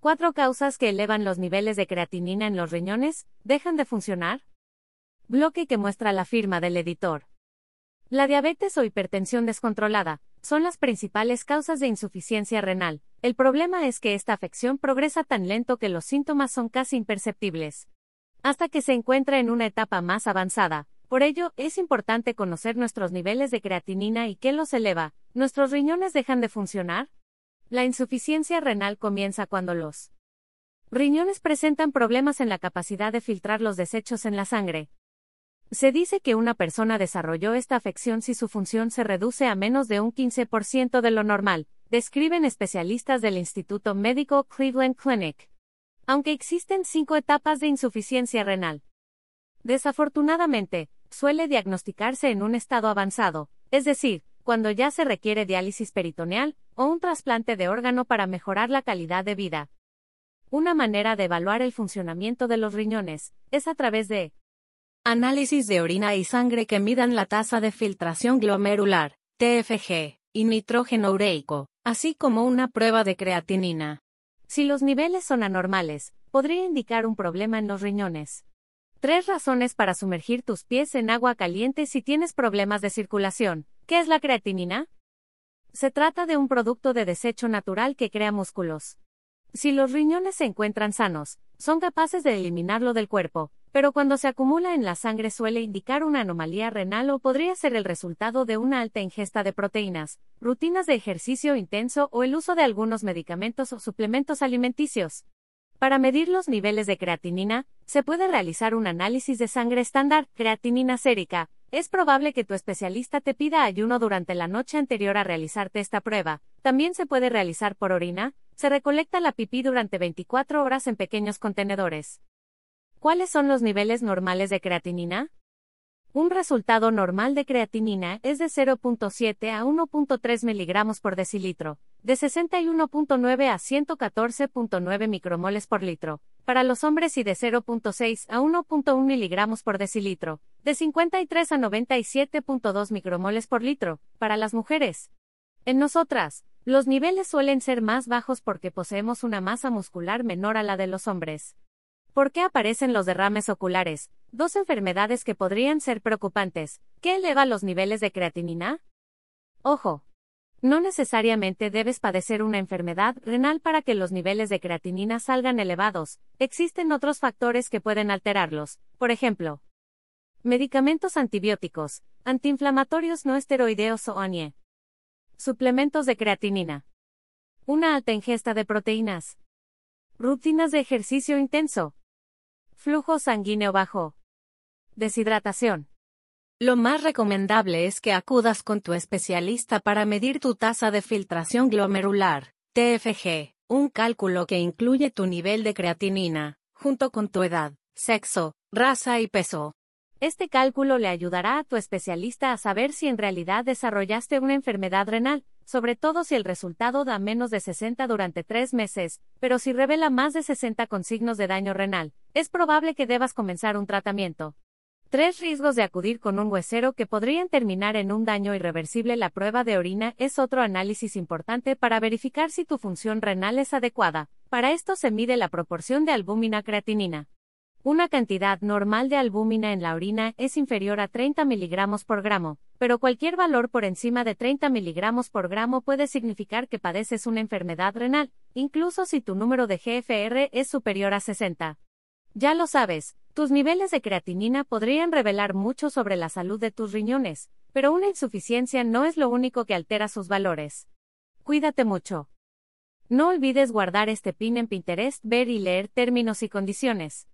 Cuatro causas que elevan los niveles de creatinina en los riñones, ¿dejan de funcionar? Bloque que muestra la firma del editor. La diabetes o hipertensión descontrolada son las principales causas de insuficiencia renal. El problema es que esta afección progresa tan lento que los síntomas son casi imperceptibles. Hasta que se encuentra en una etapa más avanzada. Por ello, es importante conocer nuestros niveles de creatinina y qué los eleva. ¿Nuestros riñones dejan de funcionar? La insuficiencia renal comienza cuando los riñones presentan problemas en la capacidad de filtrar los desechos en la sangre. Se dice que una persona desarrolló esta afección si su función se reduce a menos de un 15% de lo normal, describen especialistas del Instituto Médico Cleveland Clinic. Aunque existen cinco etapas de insuficiencia renal. Desafortunadamente, suele diagnosticarse en un estado avanzado, es decir, cuando ya se requiere diálisis peritoneal o un trasplante de órgano para mejorar la calidad de vida. Una manera de evaluar el funcionamiento de los riñones es a través de análisis de orina y sangre que midan la tasa de filtración glomerular, TFG, y nitrógeno ureico, así como una prueba de creatinina. Si los niveles son anormales, podría indicar un problema en los riñones. Tres razones para sumergir tus pies en agua caliente si tienes problemas de circulación. ¿Qué es la creatinina? Se trata de un producto de desecho natural que crea músculos. Si los riñones se encuentran sanos, son capaces de eliminarlo del cuerpo, pero cuando se acumula en la sangre suele indicar una anomalía renal o podría ser el resultado de una alta ingesta de proteínas, rutinas de ejercicio intenso o el uso de algunos medicamentos o suplementos alimenticios. Para medir los niveles de creatinina, se puede realizar un análisis de sangre estándar, creatinina sérica. Es probable que tu especialista te pida ayuno durante la noche anterior a realizarte esta prueba. También se puede realizar por orina. Se recolecta la pipí durante 24 horas en pequeños contenedores. ¿Cuáles son los niveles normales de creatinina? Un resultado normal de creatinina es de 0.7 a 1.3 miligramos por decilitro, de 61.9 a 114.9 micromoles por litro, para los hombres y de 0.6 a 1.1 miligramos por decilitro, de 53 a 97.2 micromoles por litro, para las mujeres. En nosotras, los niveles suelen ser más bajos porque poseemos una masa muscular menor a la de los hombres. ¿Por qué aparecen los derrames oculares? Dos enfermedades que podrían ser preocupantes. ¿Qué eleva los niveles de creatinina? Ojo. No necesariamente debes padecer una enfermedad renal para que los niveles de creatinina salgan elevados. Existen otros factores que pueden alterarlos. Por ejemplo, medicamentos antibióticos, antiinflamatorios no esteroideos o ANIE. Suplementos de creatinina. Una alta ingesta de proteínas. Rutinas de ejercicio intenso. Flujo sanguíneo bajo. Deshidratación. Lo más recomendable es que acudas con tu especialista para medir tu tasa de filtración glomerular, TFG, un cálculo que incluye tu nivel de creatinina, junto con tu edad, sexo, raza y peso. Este cálculo le ayudará a tu especialista a saber si en realidad desarrollaste una enfermedad renal, sobre todo si el resultado da menos de 60 durante tres meses, pero si revela más de 60 con signos de daño renal, es probable que debas comenzar un tratamiento. Tres riesgos de acudir con un huesero que podrían terminar en un daño irreversible. La prueba de orina es otro análisis importante para verificar si tu función renal es adecuada. Para esto se mide la proporción de albúmina creatinina. Una cantidad normal de albúmina en la orina es inferior a 30 miligramos por gramo, pero cualquier valor por encima de 30 miligramos por gramo puede significar que padeces una enfermedad renal, incluso si tu número de GFR es superior a 60. Ya lo sabes, tus niveles de creatinina podrían revelar mucho sobre la salud de tus riñones, pero una insuficiencia no es lo único que altera sus valores. Cuídate mucho. No olvides guardar este pin en Pinterest, ver y leer términos y condiciones.